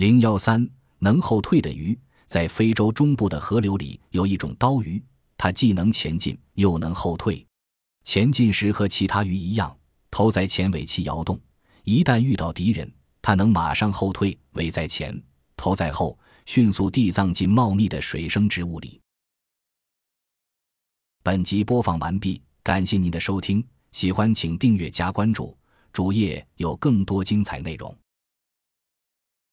零幺三能后退的鱼，在非洲中部的河流里有一种刀鱼，它既能前进又能后退。前进时和其他鱼一样，头在前尾鳍摇动；一旦遇到敌人，它能马上后退，尾在前，头在后，迅速地葬进茂密的水生植物里。本集播放完毕，感谢您的收听，喜欢请订阅加关注，主页有更多精彩内容。